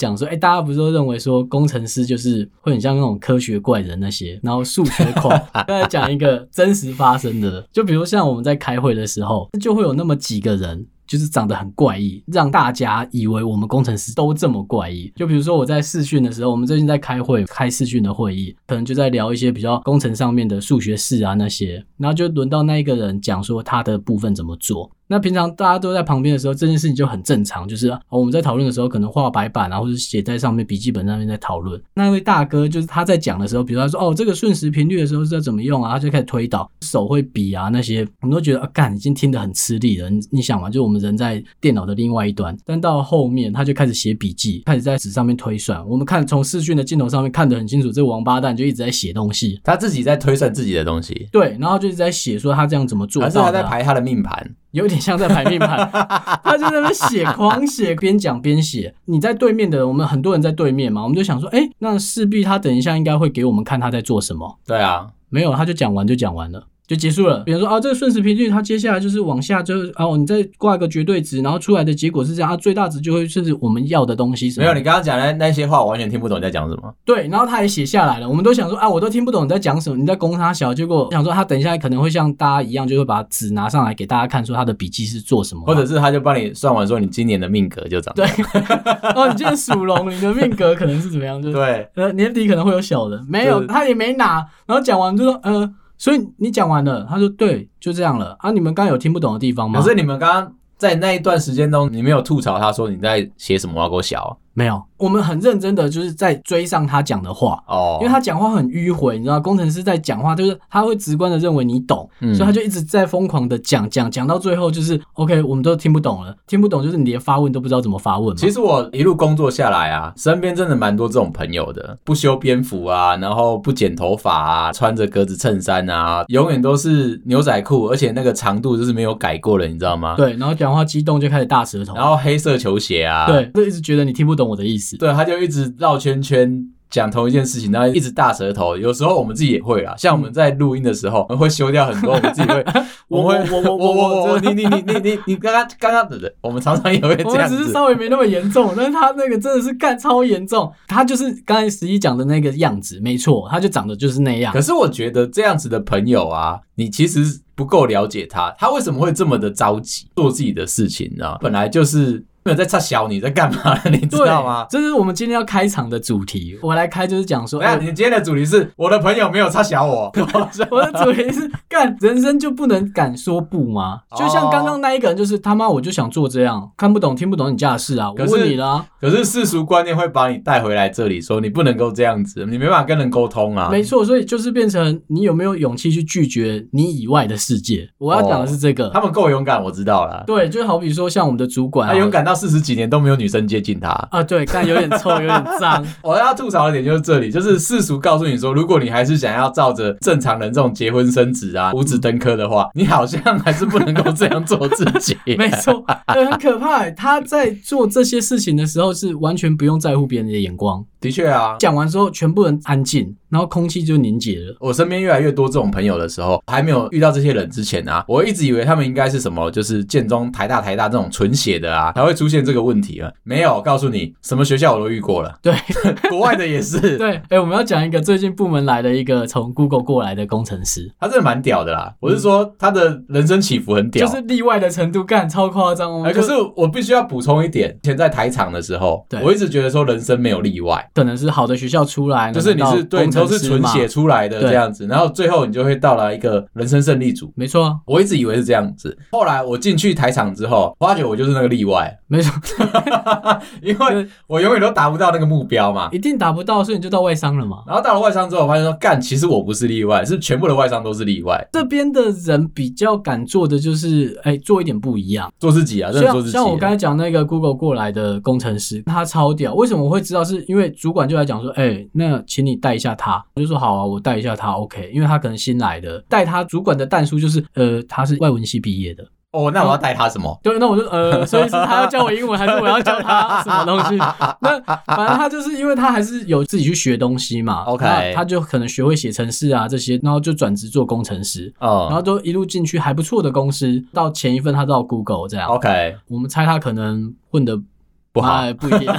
讲说，哎、欸，大家不是都认为说工程师就是会很像那种科学怪人那些，然后数学狂。刚才讲一个真实发生的，就比如像我们在开会的时候，就会有那么几个人。就是长得很怪异，让大家以为我们工程师都这么怪异。就比如说我在视讯的时候，我们最近在开会，开视讯的会议，可能就在聊一些比较工程上面的数学式啊那些，然后就轮到那一个人讲说他的部分怎么做。那平常大家都在旁边的时候，这件事情就很正常，就是我们在讨论的时候，可能画白板啊，或者写在上面笔记本上面在讨论。那位大哥就是他在讲的时候，比如他说哦，这个瞬时频率的时候是要怎么用啊，他就开始推导，手会比啊那些，我们都觉得啊，干已经听得很吃力了。你你想嘛，就我们人在电脑的另外一端，但到后面他就开始写笔记，开始在纸上面推算。我们看从视讯的镜头上面看得很清楚，这个王八蛋就一直在写东西，他自己在推算自己的东西。对，然后就一直在写说他这样怎么做，还是他在排他的命盘。有点像在排命盘，他就在那写，狂写，边讲边写。你在对面的，我们很多人在对面嘛，我们就想说，哎，那势必他等一下应该会给我们看他在做什么。对啊，没有，他就讲完就讲完了。就结束了。比如说啊，这个瞬时频率，它接下来就是往下就，就啊，你再挂一个绝对值，然后出来的结果是这样啊，最大值就会是我们要的东西。没有，你刚刚讲的那些话，我完全听不懂你在讲什么。对，然后他也写下来了。我们都想说啊，我都听不懂你在讲什么，你在攻他小。结果想说他等一下可能会像大家一样，就会把纸拿上来给大家看，说他的笔记是做什么，或者是他就帮你算完，说你今年的命格就长。对，哦，你今年属龙，你的命格可能是怎么样？就是对，呃，年底可能会有小的。没有，他也没拿。然后讲完就说，呃。所以你讲完了，他说对，就这样了啊！你们刚刚有听不懂的地方吗？可是你们刚刚在那一段时间中，你没有吐槽他说你在写什么挖沟小？没有。我们很认真的就是在追上他讲的话哦，因为他讲话很迂回，你知道，工程师在讲话就是他会直观的认为你懂，嗯、所以他就一直在疯狂的讲讲讲到最后就是 OK，我们都听不懂了，听不懂就是你连发问都不知道怎么发问。其实我一路工作下来啊，身边真的蛮多这种朋友的，不修边幅啊，然后不剪头发啊，穿着格子衬衫啊，永远都是牛仔裤，而且那个长度就是没有改过了，你知道吗？对，然后讲话激动就开始大舌头，然后黑色球鞋啊，对，就一直觉得你听不懂我的意思。对，他就一直绕圈圈讲同一件事情，然后一直大舌头。有时候我们自己也会啊，像我们在录音的时候，我们会修掉很多，我们自己会，我会，我我我我我，你你你你你你刚刚刚刚的，我们常常也会这样只是稍微没那么严重，但是他那个真的是干超严重。他就是刚才十一讲的那个样子，没错，他就长得就是那样。可是我觉得这样子的朋友啊，你其实不够了解他，他为什么会这么的着急做自己的事情呢？本来就是。没有在插小，你在干嘛？你知道吗？这是我们今天要开场的主题。我来开就是讲说，哎，你今天的主题是我的朋友没有插小我。我的主题是干，人生就不能敢说不吗？就像刚刚那一个人，就是他妈，我就想做这样，看不懂听不懂你家的事啊，我问你啦。可是世俗观念会把你带回来这里，说你不能够这样子，你没办法跟人沟通啊。没错，所以就是变成你有没有勇气去拒绝你以外的世界？我要讲的是这个。他们够勇敢，我知道了。对，就好比说像我们的主管，他勇敢到。到四十几年都没有女生接近他啊！对，但有点臭，有点脏。我要吐槽的点就是这里，就是世俗告诉你说，如果你还是想要照着正常人这种结婚生子啊、五子登科的话，你好像还是不能够这样做自己。没错，对，很可怕。他在做这些事情的时候，是完全不用在乎别人的眼光。的确啊，讲完之后，全部人安静。然后空气就凝结了。我身边越来越多这种朋友的时候，还没有遇到这些人之前啊，我一直以为他们应该是什么，就是建中、台大、台大这种纯血的啊，才会出现这个问题啊。没有，告诉你，什么学校我都遇过了。对，国外的也是。对，哎、欸，我们要讲一个最近部门来的一个从 Google 过来的工程师，他真的蛮屌的啦。我是说，他的人生起伏很屌，就是例外的程度，干超夸张哦。可是我必须要补充一点，以前在台厂的时候，对我一直觉得说人生没有例外，可能是好的学校出来，就是你是对，都是纯写出。来的这样子，然后最后你就会到了一个人生胜利组。没错啊，我一直以为是这样子。后来我进去台场之后，发觉我就是那个例外。没错，因为我永远都达不到那个目标嘛，一定达不到，所以你就到外商了嘛。然后到了外商之后，我发现说，干，其实我不是例外，是全部的外商都是例外。这边的人比较敢做的就是，哎，做一点不一样，做自己啊，真的做自己。像我刚才讲那个 Google 过来的工程师，他超屌。为什么我会知道？是因为主管就来讲说，哎，那请你带一下他。我就说好啊。我带一下他，OK，因为他可能新来的，带他主管的但书就是，呃，他是外文系毕业的。哦，那我要带他什么？对，那我就呃，所以是他要教我英文，还是我要教他什么东西？那反正他就是因为他还是有自己去学东西嘛，OK，他就可能学会写程式啊这些，然后就转职做工程师，哦，然后都一路进去还不错的公司，到前一份他到 Google 这样，OK，我们猜他可能混得不好，不一定，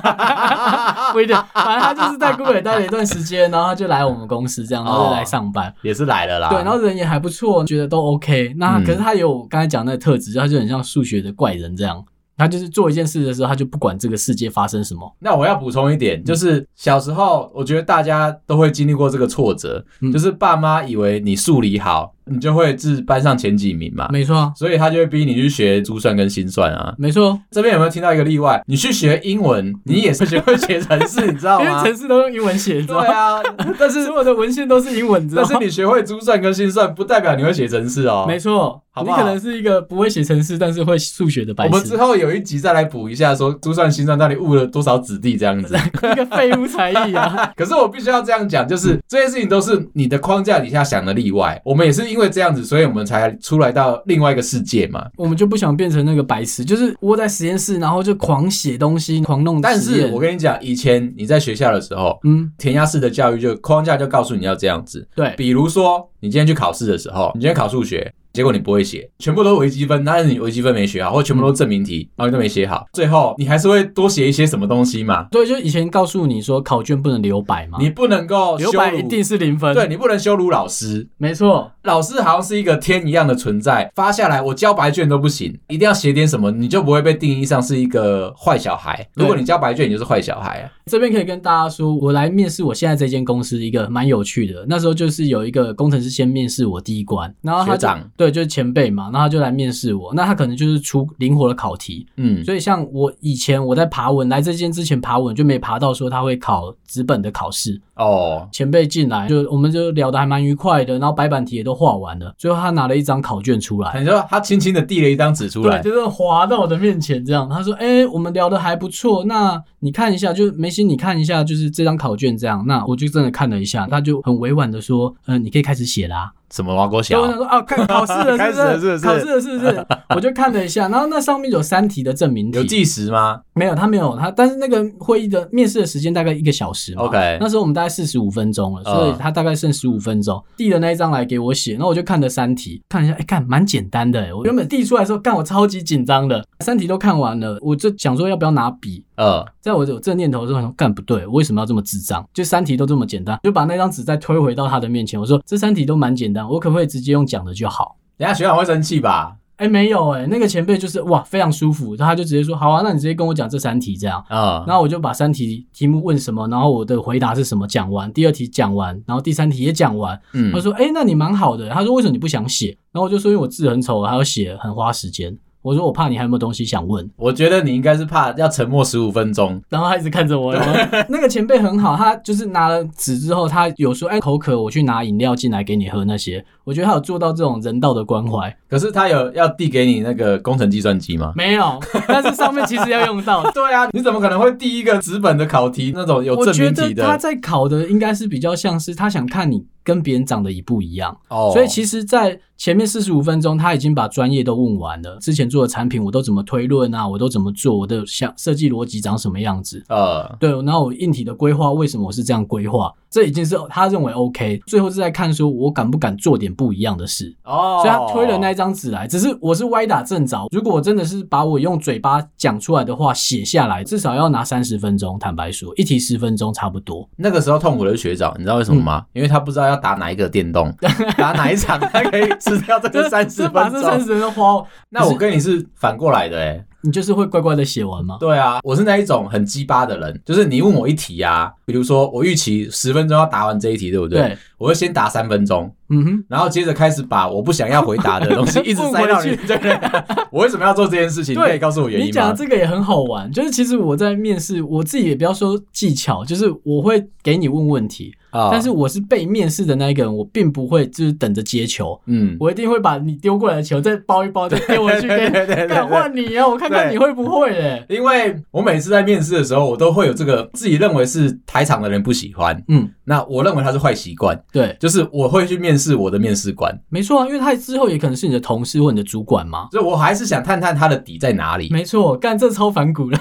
不一定。反正他就是在 Google 待了一段时间，然后他就来我们公司这样，然后就来上班，也是来了啦。对，然后人也还不错，觉得都 OK。那可是他有刚才讲那个特质，他就很像数学的怪人这样。他就是做一件事的时候，他就不管这个世界发生什么。那我要补充一点，就是小时候，我觉得大家都会经历过这个挫折，嗯、就是爸妈以为你数理好。你就会是班上前几名嘛？没错，所以他就会逼你去学珠算跟心算啊。没错，这边有没有听到一个例外？你去学英文，你也是学会写程式，你知道吗？因为程式都用英文写，对啊。但是所有的文献都是英文，知道？但是你学会珠算跟心算，不代表你会写程式哦。没错，好好？你可能是一个不会写程式，但是会数学的白痴。我们之后有一集再来补一下，说珠算心算到底误了多少子弟这样子，一个废物才艺啊！可是我必须要这样讲，就是这些事情都是你的框架底下想的例外。我们也是因为这样子，所以我们。才出来到另外一个世界嘛，我们就不想变成那个白痴，就是窝在实验室，然后就狂写东西，狂弄。但是我跟你讲，以前你在学校的时候，嗯，填鸭式的教育就框架就告诉你要这样子。对，比如说你今天去考试的时候，你今天考数学。结果你不会写，全部都是微积分，但是你微积分没学好，或全部都是证明题，然后你都没写好，最后你还是会多写一些什么东西嘛？对，就以前告诉你说考卷不能留白嘛，你不能够留白一定是零分，对，你不能羞辱老师，没错，老师好像是一个天一样的存在，发下来我交白卷都不行，一定要写点什么，你就不会被定义上是一个坏小孩。如果你交白卷，你就是坏小孩啊。这边可以跟大家说，我来面试我现在这间公司一个蛮有趣的，那时候就是有一个工程师先面试我第一关，然后他长对，就是前辈嘛。那他就来面试我，那他可能就是出灵活的考题，嗯，所以像我以前我在爬文来这间之前爬文就没爬到说他会考纸本的考试哦。前辈进来就我们就聊得还蛮愉快的，然后白板题也都画完了，最后他拿了一张考卷出来，你说他轻轻的递了一张纸出来，对，就是滑到我的面前这样，他说：“哎，我们聊得还不错，那你看一下，就梅心你看一下，就是这张考卷这样。”那我就真的看了一下，他就很委婉的说：“嗯，你可以开始写啦。”什么挖过小？我想说啊，看 考试了是不是？考试了是不是？我就看了一下，然后那上面有三题的证明题，有计时吗？没有，他没有他，但是那个会议的面试的时间大概一个小时嘛。OK，那时候我们大概四十五分钟了，所以他大概剩十五分钟，递的那一张来给我写，然后我就看了三题，看一下，哎，看蛮简单的，我原本递出来的时候，干我超级紧张的，三题都看完了，我就想说要不要拿笔。呃，在我有这念头的时候，干不对，我为什么要这么智障？就三题都这么简单，就把那张纸再推回到他的面前，我说这三题都蛮简单，我可不可以直接用？讲的就好，等下学长会生气吧？哎、欸，没有哎、欸，那个前辈就是哇，非常舒服，他就直接说好啊，那你直接跟我讲这三题这样啊，然后我就把三题题目问什么，然后我的回答是什么讲完，第二题讲完，然后第三题也讲完，嗯，他说哎、欸，那你蛮好的，他说为什么你不想写？然后我就说因为我字很丑，还要写，很花时间。我说我怕你还有没有东西想问？我觉得你应该是怕要沉默十五分钟，然后他一直看着我。那个前辈很好，他就是拿了纸之后，他有说：“哎，口渴，我去拿饮料进来给你喝。”那些，我觉得他有做到这种人道的关怀。可是他有要递给你那个工程计算机吗？没有，但是上面其实要用到。对啊，你怎么可能会递一个纸本的考题那种有证明题的？我觉得他在考的应该是比较像是他想看你。跟别人长得一不一样哦，oh. 所以其实，在前面四十五分钟，他已经把专业都问完了。之前做的产品，我都怎么推论啊？我都怎么做？我的想设计逻辑长什么样子？呃，uh. 对，然后我硬体的规划，为什么我是这样规划？这已经是他认为 OK，最后是在看说我敢不敢做点不一样的事哦，oh. 所以他推了那张纸来，只是我是歪打正着。如果我真的是把我用嘴巴讲出来的话写下来，至少要拿三十分钟。坦白说，一题十分钟差不多。那个时候痛苦的是学长，你知道为什么吗？嗯、因为他不知道要打哪一个电动，打哪一场，他可以吃掉这个三十分 这三十分钟花。那我跟你是反过来的哎、欸。你就是会乖乖的写完吗？对啊，我是那一种很鸡巴的人，就是你问我一题啊，比如说我预期十分钟要答完这一题，对不对？对，我会先答三分钟，嗯哼，然后接着开始把我不想要回答的东西 一直塞到你。对，我为什么要做这件事情？你可以告诉我原因吗？你讲这个也很好玩，就是其实我在面试，我自己也不要说技巧，就是我会给你问问题。啊！但是我是被面试的那一个人，我并不会就是等着接球，嗯，我一定会把你丢过来的球再包一包，再丢回去给你，再换你啊！我看看你会不会诶。因为我每次在面试的时候，我都会有这个自己认为是台场的人不喜欢，嗯，那我认为他是坏习惯，对，就是我会去面试我的面试官，没错啊，因为他之后也可能是你的同事或你的主管嘛，所以我还是想探探他的底在哪里。没错，干这超反骨了。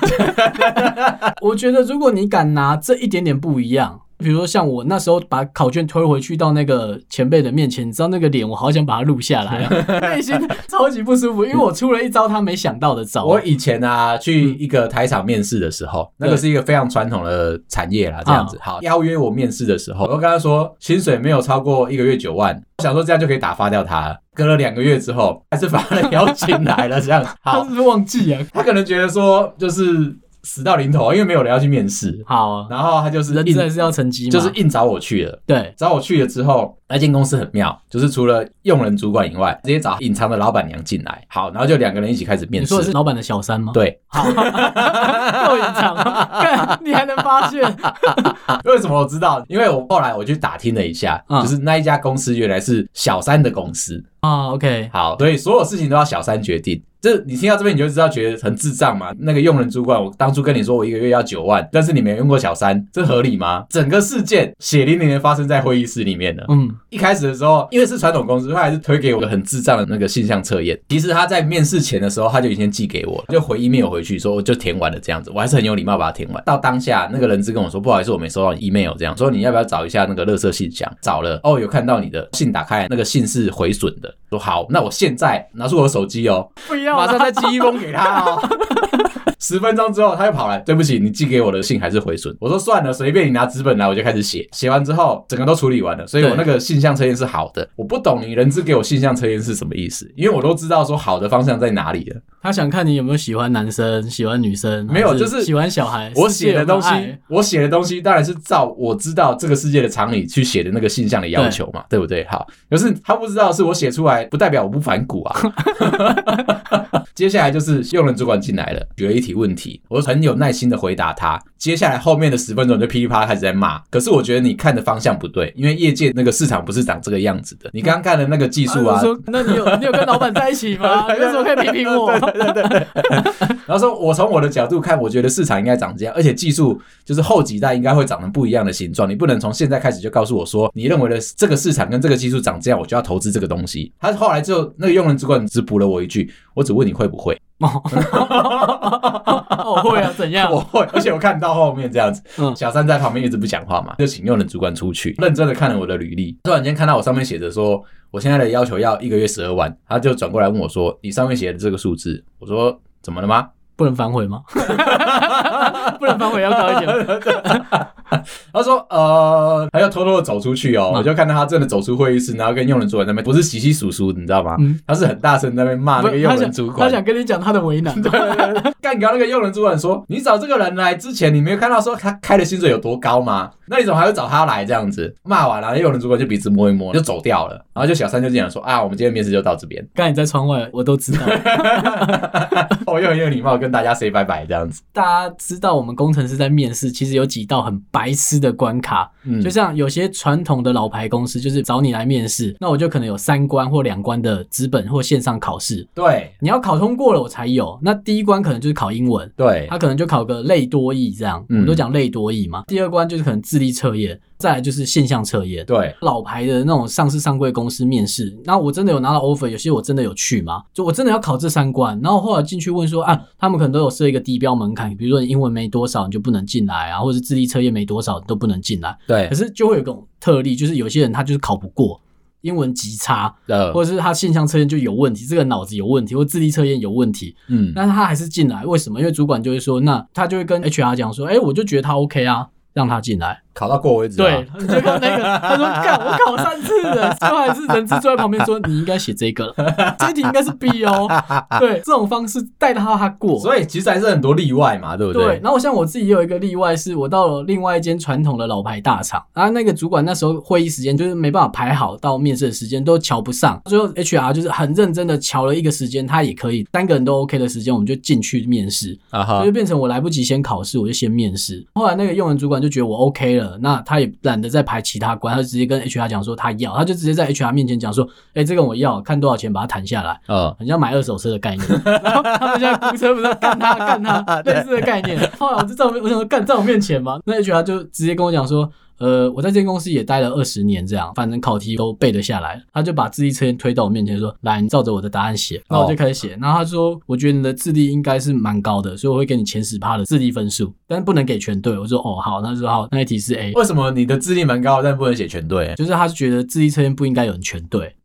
我觉得如果你敢拿这一点点不一样。比如说像我那时候把考卷推回去到那个前辈的面前，你知道那个脸，我好想把它录下来啊，内心超级不舒服，因为我出了一招他没想到的招。我以前啊去一个台厂面试的时候，那个是一个非常传统的产业啦，这样子。好，邀约我面试的时候，我跟他说薪水没有超过一个月九万，我想说这样就可以打发掉他了。隔了两个月之后，还是把他邀请来了，这样子。好，他是不是忘记啊？他可能觉得说就是。死到临头，因为没有人要去面试。好，然后他就是真的是要成绩，就是硬找我去了。对，找我去了之后，那间公司很妙，就是除了用人主管以外，直接找隐藏的老板娘进来。好，然后就两个人一起开始面试。你说的是老板的小三吗？对，好，又隐藏，你还能发现？为什么我知道？因为我后来我去打听了一下，嗯、就是那一家公司原来是小三的公司啊。OK，好，所以所有事情都要小三决定。这你听到这边你就知道觉得很智障嘛？那个用人主管，我当初跟你说我一个月要九万，但是你没用过小三，这合理吗？整个事件血淋淋的发生在会议室里面的。嗯，一开始的时候，因为是传统公司，他还是推给我个很智障的那个性向测验。其实他在面试前的时候，他就已经寄给我了，就回 email 回去说我就填完了这样子。我还是很有礼貌把它填完。到当下那个人资跟我说不好意思，我没收到 email 这样，说你要不要找一下那个垃圾信箱？找了哦，有看到你的信打开，那个信是毁损的。说好，那我现在拿出我的手机哦，不要，马上再寄一封给他哦。十分钟之后，他又跑来，对不起，你寄给我的信还是毁损。我说算了，随便你拿纸本来，我就开始写。写完之后，整个都处理完了，所以我那个信向测验是好的。我不懂你人资给我信向测验是什么意思，因为我都知道说好的方向在哪里了。他想看你有没有喜欢男生，喜欢女生，没有，就是喜欢小孩。我写的东西，我写的东西当然是照我知道这个世界的常理去写的那个性向的要求嘛，对，对不对？好，可是他不知道是我写出来，不代表我不反骨啊。接下来就是用人主管进来了，举了一题问题，我很有耐心的回答他。接下来后面的十分钟就噼里啪啦开始在骂。可是我觉得你看的方向不对，因为业界那个市场不是长这个样子的。你刚刚看的那个技术啊，说那你有你有跟老板在一起吗？为什么可以批评我？对对对对。然后说我从我的角度看，我觉得市场应该长这样，而且技术就是后几代应该会长成不一样的形状。你不能从现在开始就告诉我说，你认为的这个市场跟这个技术长这样，我就要投资这个东西。他后来就那个用人主管只补了我一句，我只问你会不会。我会啊，怎样？我会，而且我看到后面这样子，嗯，小三在旁边一直不讲话嘛，就请用人主管出去，认真的看了我的履历。突然间看到我上面写着说，我现在的要求要一个月十二万，他就转过来问我说：“你上面写的这个数字？”我说：“怎么了吗？不能反悔吗？不能反悔，要高一点。” 他说：“呃，还要偷偷的走出去哦。”我就看到他真的走出会议室，然后跟用人主管那边不是窸窸窣窣，你知道吗？他是很大声在那边骂那个用人主管。他想跟你讲他的为难。对，干掉那个用人主管说：“你找这个人来之前，你没有看到说他开的薪水有多高吗？那你怎么还会找他来这样子？”骂完了，用人主管就鼻子摸一摸，就走掉了。然后就小三就这样说：“啊，我们今天面试就到这边。”刚才你在窗外，我都知道。我又很有礼貌跟大家 say 拜拜这样子。大家知道我们工程师在面试，其实有几道很白痴的关卡，嗯，就像有些传统的老牌公司，就是找你来面试，那我就可能有三关或两关的资本或线上考试，对，你要考通过了我才有。那第一关可能就是考英文，对，他可能就考个类多义这样，嗯，我都讲类多义嘛。第二关就是可能智力测验。再来就是现象测验，对，老牌的那种上市上柜公司面试，那我真的有拿到 offer，有些我真的有去吗？就我真的要考这三关，然后后来进去问说啊，他们可能都有设一个低标门槛，比如说你英文没多少你就不能进来啊，或者是智力测验没多少都不能进来。对，可是就会有种特例，就是有些人他就是考不过，英文极差，呃，或者是他现象测验就有问题，这个脑子有问题，或智力测验有问题，嗯，但是他还是进来，为什么？因为主管就会说，那他就会跟 HR 讲说，哎，我就觉得他 OK 啊，让他进来。考到过为止。对，你就看那个，他说干，我考三次了，最后还是人质坐在旁边说，你应该写这个，这题应该是 B 哦。对，这种方式带他他过，所以其实还是很多例外嘛，对不对？对。然后像我自己也有一个例外，是我到了另外一间传统的老牌大厂，然后那个主管那时候会议时间就是没办法排好，到面试的时间都瞧不上，最后 HR 就是很认真的瞧了一个时间，他也可以三个人都 OK 的时间，我们就进去面试啊哈，就变成我来不及先考试，我就先面试。后来那个用人主管就觉得我 OK 了，那他也。懒得再排其他关，他就直接跟 HR 讲说他要，他就直接在 HR 面前讲说，哎、欸，这个我要，看多少钱把它谈下来，哦，很像买二手车的概念。然后他们现在估车不是干他 干他类似的概念。后来我就在我，我想说干在我面前嘛，那 HR 就直接跟我讲说。呃，我在这间公司也待了二十年，这样，反正考题都背得下来。他就把智力测验推到我面前说：“来，你照着我的答案写。”那我就开始写。然后他说：“我觉得你的智力应该是蛮高的，所以我会给你前十趴的智力分数，但是不能给全对。”我说：“哦，好。”他说：“好，那一题是 A。”为什么你的智力蛮高，但不能写全对？就是他是觉得智力测验不应该有人全对。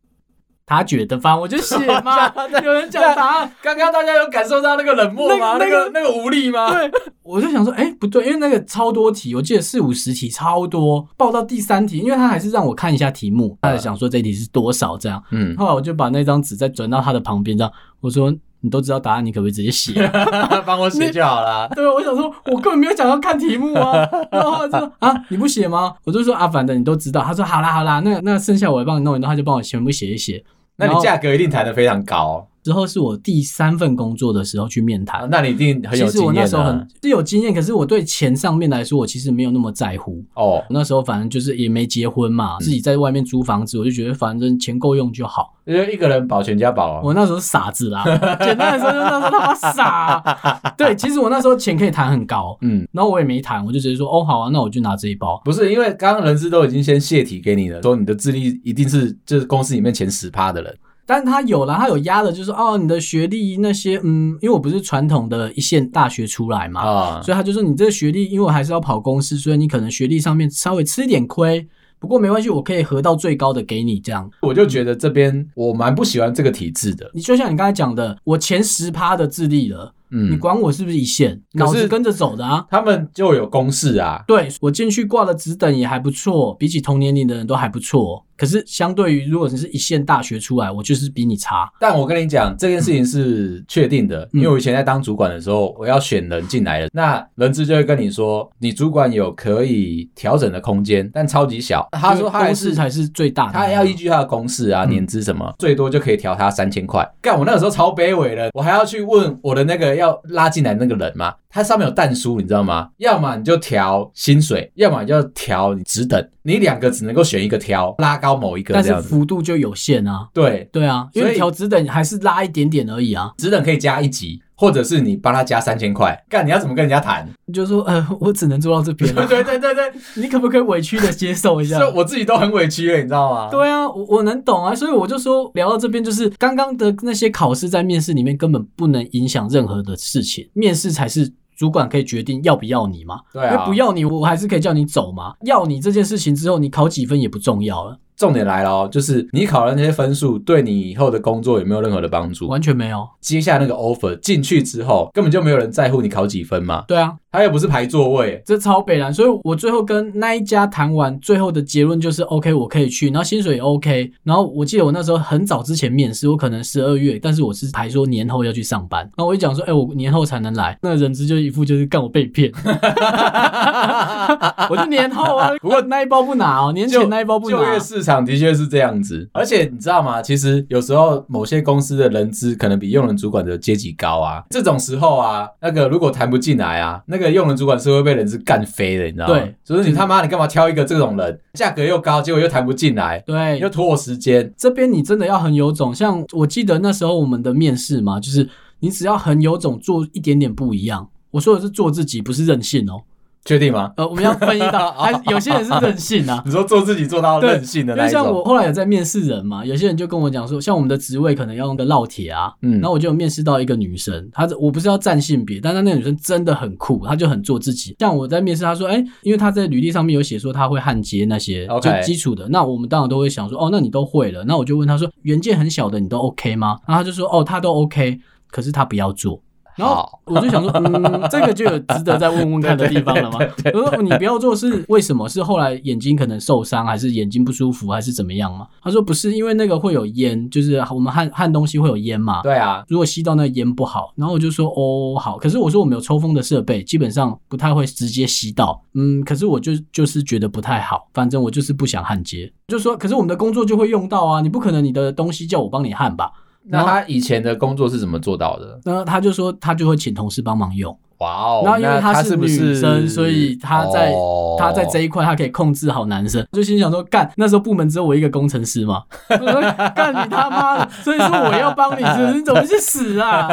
他觉得吧，我就写嘛。有人讲答案，刚刚大家有感受到那个冷漠吗？那个那个无力吗？对，我就想说，哎，不对，因为那个超多题，我记得四五十题，超多。报到第三题，因为他还是让我看一下题目，他在想说这题是多少这样。嗯，后来我就把那张纸再转到他的旁边，这样我说，你都知道答案，你可不可以直接写？帮我写就好了。对，我想说，我根本没有想要看题目啊。然后他说啊，你不写吗？我就说啊，反正你都知道。他说好啦好啦，那那剩下我来帮你弄一弄，他就帮我全部写一写。那你价格一定谈得非常高。之后是我第三份工作的时候去面谈，那你一定很有经验。其实我那时候很是有经验，可是我对钱上面来说，我其实没有那么在乎。哦，那时候反正就是也没结婚嘛，自己在外面租房子，我就觉得反正钱够用就好。因为一个人保全家保啊。我那时候傻子啦，简单来说就是那时候他妈傻。对，其实我那时候钱可以谈很高，嗯，然后我也没谈，我就直接说哦好啊，那我就拿这一包。不是因为刚刚人资都已经先泄题给你了，说你的智力一定是就是公司里面前十趴的人。但他有了，他有压的，就是哦，你的学历那些，嗯，因为我不是传统的一线大学出来嘛，啊，所以他就说你这个学历，因为我还是要跑公司，所以你可能学历上面稍微吃一点亏，不过没关系，我可以合到最高的给你这样。我就觉得这边我蛮不喜欢这个体制的。你就像你刚才讲的，我前十趴的智力了。嗯，你管我是不是一线，脑子跟着走的啊？他们就有公式啊。对，我进去挂的职等也还不错，比起同年龄的人都还不错。可是相对于如果你是一线大学出来，我就是比你差。但我跟你讲，这件事情是确定的，嗯、因为我以前在当主管的时候，我要选人进来了，那人资就会跟你说，你主管有可以调整的空间，但超级小。他说他公式才是最大的，他要依据他的公式啊，年资什么，嗯、最多就可以调他三千块。干，我那个时候超卑微的，我还要去问我的那个要拉进来那个人嘛，他上面有弹书，你知道吗？要么你就调薪水，要么你就调你职等，你两个只能够选一个挑，拉高某一个，但是幅度就有限啊。对对啊，因为调职等还是拉一点点而已啊，职等可以加一级，或者是你帮他加三千块，干你要怎么跟人家谈？你就说呃，我只能做到这边 了。对对对对，你可不可以委屈的接受一下？我自己都很委屈了，你知道吗？对啊，我我能懂啊，所以我就说聊到这边，就是刚刚的那些考试在面试里面根本不能影响任何的事情，面试才是。主管可以决定要不要你嘛？对啊，因为不要你，我还是可以叫你走嘛。要你这件事情之后，你考几分也不重要了。重点来了哦，就是你考的那些分数，对你以后的工作有没有任何的帮助？完全没有。接下来那个 offer 进去之后，根本就没有人在乎你考几分嘛。对啊，他又不是排座位，这超北然。所以我最后跟那一家谈完，最后的结论就是 OK，我可以去，然后薪水也 OK。然后我记得我那时候很早之前面试，我可能十二月，但是我是排说年后要去上班。然后我一讲说，哎、欸，我年后才能来，那人资就一副就是干我被骗。我就年后啊，不过那一包不拿哦，年前那一包不拿。就业市场的确是这样。子，而且你知道吗？其实有时候某些公司的人资可能比用人主管的阶级高啊。这种时候啊，那个如果谈不进来啊，那个用人主管是会被人资干飞的，你知道吗？对，所以你他妈你干嘛挑一个这种人，价格又高，结果又谈不进来，对，又拖我时间。这边你真的要很有种，像我记得那时候我们的面试嘛，就是你只要很有种，做一点点不一样。我说的是做自己，不是任性哦。确定吗？呃，我们要分一道，还有些人是任性啊。你说做自己做到任性的那种。因为像我后来有在面试人嘛，有些人就跟我讲说，像我们的职位可能要用个烙铁啊，嗯，然后我就有面试到一个女生，她我不是要占性别，但是那个女生真的很酷，她就很做自己。像我在面试，她说，哎、欸，因为她在履历上面有写说她会焊接那些就基础的那我们当然都会想说，哦，那你都会了，那我就问她说，原件很小的你都 OK 吗？然后她就说，哦，她都 OK，可是她不要做。然后我就想说，嗯，这个就有值得再问问看的地方了吗？我说你不要做是为什么？是后来眼睛可能受伤，还是眼睛不舒服，还是怎么样吗？他说不是，因为那个会有烟，就是我们焊焊东西会有烟嘛。对啊，如果吸到那个烟不好。然后我就说哦好，可是我说我们有抽风的设备，基本上不太会直接吸到。嗯，可是我就就是觉得不太好，反正我就是不想焊接。就说可是我们的工作就会用到啊，你不可能你的东西叫我帮你焊吧？那他以前的工作是怎么做到的？那他就说他就会请同事帮忙用。哇哦！然后因为她是女生，是是所以她在她、哦、在这一块她可以控制好男生。就心想说，干那时候部门只有我一个工程师嘛，干你他妈的！所以说我要帮你是不是，你怎么去死啊？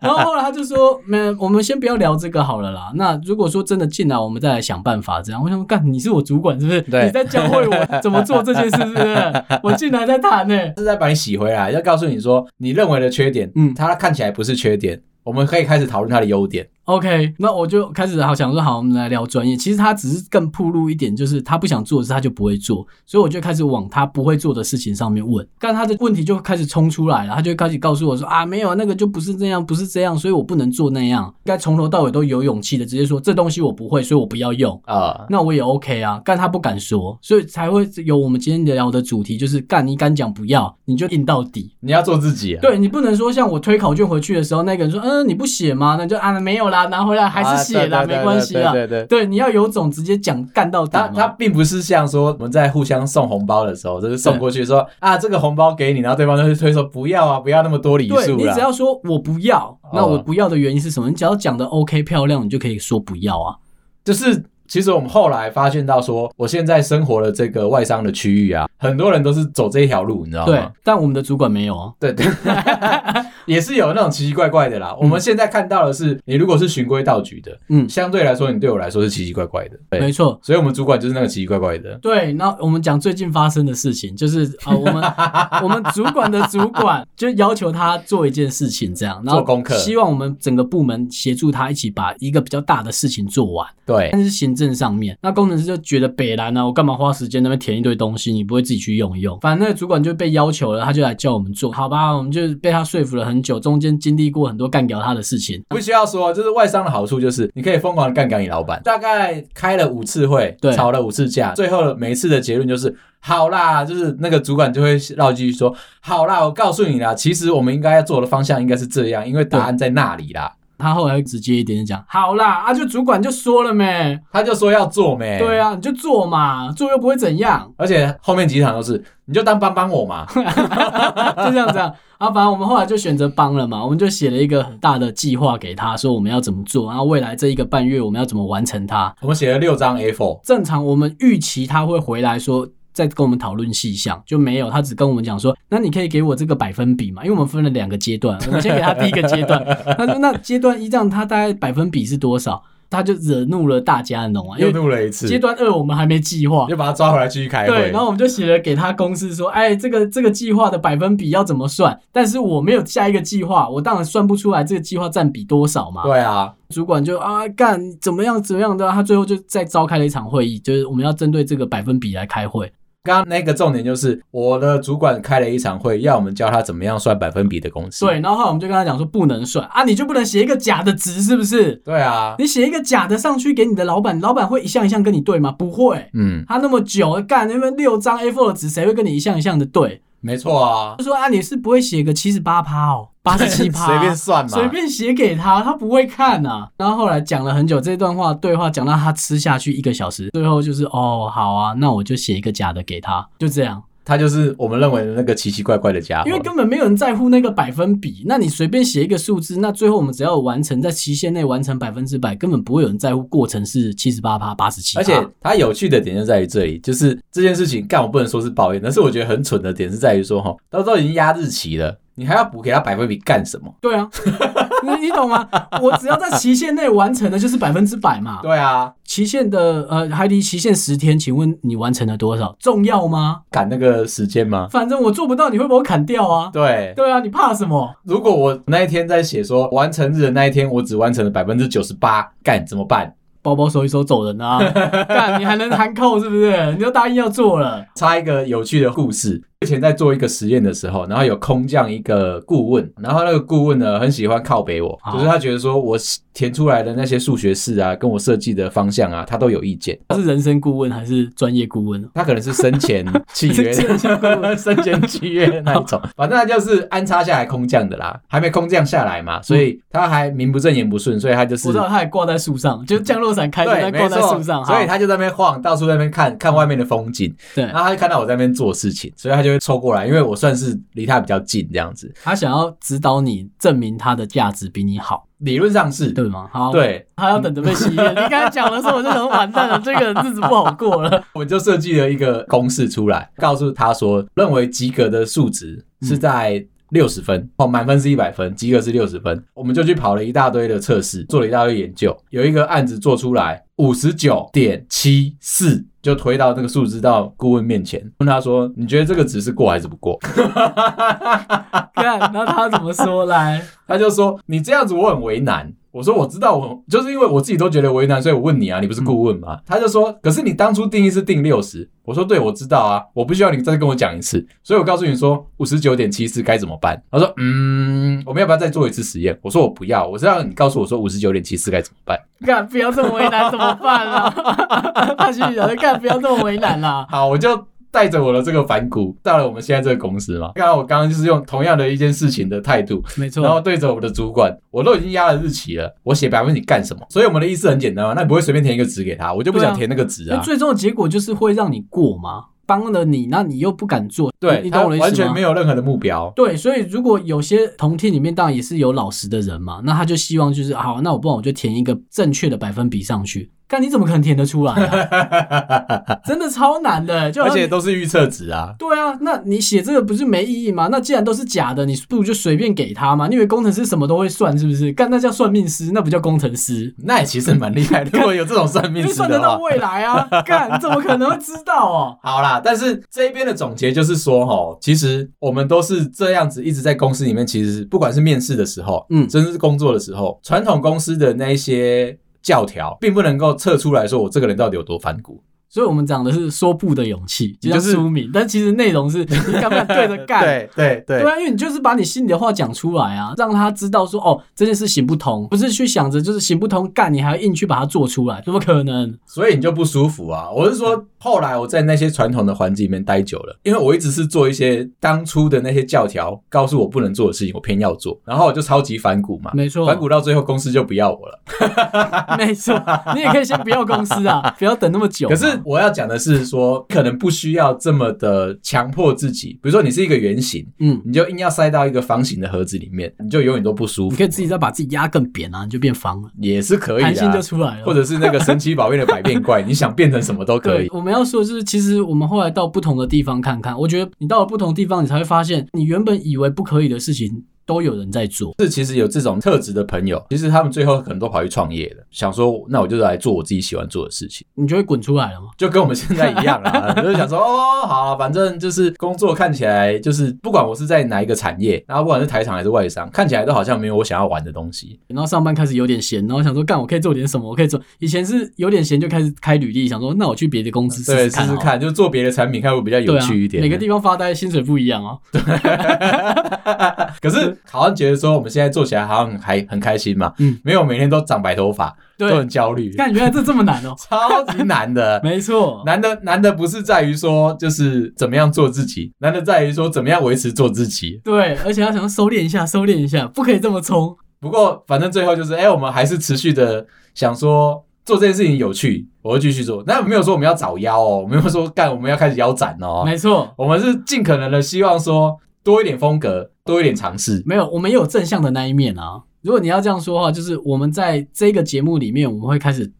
然后后来他就说，没，我们先不要聊这个好了啦。那如果说真的进来，我们再来想办法。这样，我想说，干你是我主管是不是？对，你在教会我怎么做这件事是不是？我进来再谈呢，是在把你洗回来，要告诉你说你认为的缺点，嗯，他看起来不是缺点。我们可以开始讨论它的优点。OK，那我就开始好想说，好，我们来聊专业。其实他只是更铺路一点，就是他不想做的事，他就不会做。所以我就开始往他不会做的事情上面问，但他的问题就开始冲出来了。他就开始告诉我说啊，没有那个就不是这样，不是这样，所以我不能做那样。应该从头到尾都有勇气的直接说这东西我不会，所以我不要用啊。Uh. 那我也 OK 啊，但他不敢说，所以才会有我们今天聊的主题，就是干你敢讲不要，你就硬到底。你要做自己啊。对，你不能说像我推考卷回去的时候，那个人说嗯你不写吗？那就啊没有啦，拿回来还是。写了没关系啦，对对对，对，你要有种直接讲干到底。他他并不是像说我们在互相送红包的时候，就是送过去说啊这个红包给你，然后对方就会推说不要啊，不要那么多礼数。对，你只要说我不要，那我不要的原因是什么？你只要讲的 OK 漂亮，你就可以说不要啊。就是其实我们后来发现到说，我现在生活的这个外商的区域啊，很多人都是走这一条路，你知道吗？对，但我们的主管没有啊。对对。也是有那种奇奇怪怪的啦。我们现在看到的是，你如果是循规蹈矩的，嗯，相对来说，你对我来说是奇奇怪怪的。没错，所以我们主管就是那个奇奇怪怪的。对，那我们讲最近发生的事情，就是啊，我们 我们主管的主管就要求他做一件事情，这样，然后做功课，希望我们整个部门协助他一起把一个比较大的事情做完。对，但是行政上面，那工程师就觉得北兰啊，我干嘛花时间那边填一堆东西，你不会自己去用一用？反正那个主管就被要求了，他就来叫我们做，好吧？我们就被他说服了很久，中间经。经历过很多干掉他的事情，不需要说，就是外商的好处就是你可以疯狂的干掉你老板。大概开了五次会，对，吵了五次架，最后每一次的结论就是好啦，就是那个主管就会绕一句说好啦，我告诉你啦，其实我们应该要做的方向应该是这样，因为答案在那里啦。他后来会直接一点点讲好啦，啊，就主管就说了没，他就说要做没，对啊，你就做嘛，做又不会怎样，而且后面几场都是你就当帮帮我嘛，就这样子啊。啊，反正我们后来就选择帮了嘛，我们就写了一个很大的计划给他，说我们要怎么做，然后未来这一个半月我们要怎么完成它。我们写了六张 A4，正常我们预期他会回来说再跟我们讨论细项，就没有，他只跟我们讲说，那你可以给我这个百分比嘛，因为我们分了两个阶段，我们先给他第一个阶段，他说那阶段一这样，他大概百分比是多少？他就惹怒了大家，你懂吗？又怒了一次。阶段二我们还没计划，又把他抓回来继续开会。对，然后我们就写了给他公司说，哎，这个这个计划的百分比要怎么算？但是我没有下一个计划，我当然算不出来这个计划占比多少嘛。对啊，主管就啊干怎么样怎么样的，他最后就再召开了一场会议，就是我们要针对这个百分比来开会。刚刚那个重点就是我的主管开了一场会，要我们教他怎么样算百分比的公式。对，然后后来我们就跟他讲说不能算啊，你就不能写一个假的值，是不是？对啊，你写一个假的上去给你的老板，老板会一项一项跟你对吗？不会。嗯，他那么久干那边六张 A4 的纸，谁会跟你一项一项的对？没错啊，就说啊，你是不会写个七十八趴哦，八十七趴，随便算嘛，随便写给他，他不会看呐、啊。然后后来讲了很久，这段话对话讲到他吃下去一个小时，最后就是哦，好啊，那我就写一个假的给他，就这样。他就是我们认为的那个奇奇怪怪的家伙，因为根本没有人在乎那个百分比。那你随便写一个数字，那最后我们只要完成在期限内完成百分之百，根本不会有人在乎过程是七十八趴、八十七。而且它有趣的点就在于这里，就是这件事情干我不能说是抱怨，但是我觉得很蠢的点是在于说哈，到时候已经压日期了。你还要补给他百分比干什么？对啊，你你懂吗？我只要在期限内完成的，就是百分之百嘛。对啊，期限的呃还离期限十天，请问你完成了多少？重要吗？赶那个时间吗？反正我做不到，你会把我砍掉啊。对对啊，你怕什么？如果我那一天在写说完成日的那一天，我只完成了百分之九十八，干怎么办？包包收一收走人啊！干你还能含扣是不是？你都答应要做了。插一个有趣的故事。之前在做一个实验的时候，然后有空降一个顾问，然后那个顾问呢很喜欢靠北我，就是他觉得说我填出来的那些数学式啊，跟我设计的方向啊，他都有意见。他是人生顾问还是专业顾问？他可能是生前契约，生前契约那一种，反正他就是安插下来空降的啦，还没空降下来嘛，所以他还名不正言不顺，所以他就是我知道他还挂在树上，就降落伞开着挂在树上，所以他就在那边晃，到处在那边看看外面的风景。对，然后他就看到我在那边做事情，所以他就。凑过来，因为我算是离他比较近，这样子。他想要指导你，证明他的价值比你好。理论上是对吗？好，对，他要等着被洗脸。你刚才讲的时候，我就很完蛋了，这个日子不好过了。我们就设计了一个公式出来，告诉他说，认为及格的数值是在六十分，哦，满分是一百分，及格是六十分。我们就去跑了一大堆的测试，做了一大堆研究，有一个案子做出来五十九点七四。就推到那个数字到顾问面前，问他说：“你觉得这个值是过还是不过？” 看，那他怎么说来？他就说：“你这样子我很为难。”我说：“我知道，我就是因为我自己都觉得为难，所以我问你啊，你不是顾问吗？”嗯、他就说：“可是你当初定义是定六十。”我说：“对，我知道啊，我不需要你再跟我讲一次。”所以我告诉你说五十九点七四该怎么办？他说：“嗯，我们要不要再做一次实验？”我说：“我不要，我是让你告诉我说五十九点七四该怎么办。”干，不要这么为难怎么办啊？他心里想着干，不要这么为难啦。好，我就。带着我的这个反骨到了我们现在这个公司嘛，刚刚我刚刚就是用同样的一件事情的态度，没错，然后对着我们的主管，我都已经压了日期了，我写百分之你干什么？所以我们的意思很简单嘛，那你不会随便填一个值给他，我就不想填那个值啊。那最终的结果就是会让你过吗？帮了你，那你又不敢做，对，你懂我的意思吗？完全没有任何的目标。对，所以如果有些同梯里面当然也是有老实的人嘛，那他就希望就是好，那我不然我就填一个正确的百分比上去。但你怎么可能填得出来啊？真的超难的，就而且都是预测值啊。对啊，那你写这个不是没意义吗？那既然都是假的，你不如就随便给他嘛。你以为工程师什么都会算是不是？干，那叫算命师，那不叫工程师。那也其实蛮厉害的。如果有这种算命师的话，算得到未来啊？干，怎么可能会知道哦？好啦，但是这一边的总结就是说，哦，其实我们都是这样子，一直在公司里面。其实不管是面试的时候，嗯，甚至是工作的时候，传统公司的那一些。教条并不能够测出来说我这个人到底有多反骨。所以我们讲的是说不的勇气，就是书名，但其实内容是 你敢不敢对着干？对对对，对啊，因为你就是把你心里的话讲出来啊，让他知道说哦，这件事行不通，不是去想着就是行不通干，你还要硬去把它做出来，怎么可能？所以你就不舒服啊！我是说，后来我在那些传统的环境里面待久了，因为我一直是做一些当初的那些教条告诉我不能做的事情，我偏要做，然后我就超级反骨嘛，没错，反骨到最后公司就不要我了，没错，你也可以先不要公司啊，不要等那么久。可是我要讲的是。说可能不需要这么的强迫自己，比如说你是一个圆形，嗯，你就硬要塞到一个方形的盒子里面，你就永远都不舒服。你可以自己再把自己压更扁啊，你就变方了，也是可以的，弹性就出来了。或者是那个神奇宝贝的百变怪，你想变成什么都可以。我们要说的就是，其实我们后来到不同的地方看看，我觉得你到了不同地方，你才会发现你原本以为不可以的事情。都有人在做，是其实有这种特质的朋友，其实他们最后可能都跑去创业了，想说那我就来做我自己喜欢做的事情，你就会滚出来了吗？就跟我们现在一样啊，就是想说哦，好，反正就是工作看起来就是不管我是在哪一个产业，然后不管是台厂还是外商，看起来都好像没有我想要玩的东西。然后上班开始有点闲，然后想说干我可以做点什么？我可以做，以前是有点闲就开始开履历，想说那我去别的公司试试看，试试看，就做别的产品，看会比较有趣一点。每个地方发呆，薪水不一样哦。对，可是好像觉得说。我们现在做起来好像还很开心嘛，嗯，没有每天都长白头发，对都很焦虑。但，原来这这么难哦，超级难的，没错，难的难的不是在于说就是怎么样做自己，难的在于说怎么样维持做自己。对，而且要想要收敛一下，收敛一下，不可以这么冲。不过反正最后就是，哎、欸，我们还是持续的想说做这件事情有趣，我会继续做。那没有说我们要找腰哦，没有说干我们要开始腰斩哦，没错，我们是尽可能的希望说多一点风格。多一点尝试，没有，我们也有正向的那一面啊。如果你要这样说的话，就是我们在这个节目里面，我们会开始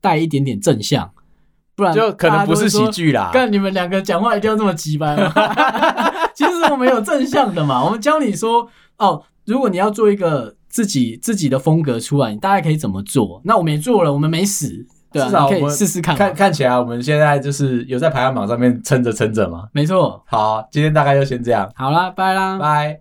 带一点点正向，不然就可能不是喜剧啦。看你们两个讲话一定要这么直白吗？其实我们有正向的嘛，我们教你说哦，如果你要做一个自己自己的风格出来，你大概可以怎么做？那我们也做了，我们没死。对啊，至少我们试试看。看看起来，我们现在就是有在排行榜上面撑着撑着嘛。没错。好，今天大概就先这样。好啦，拜啦，拜。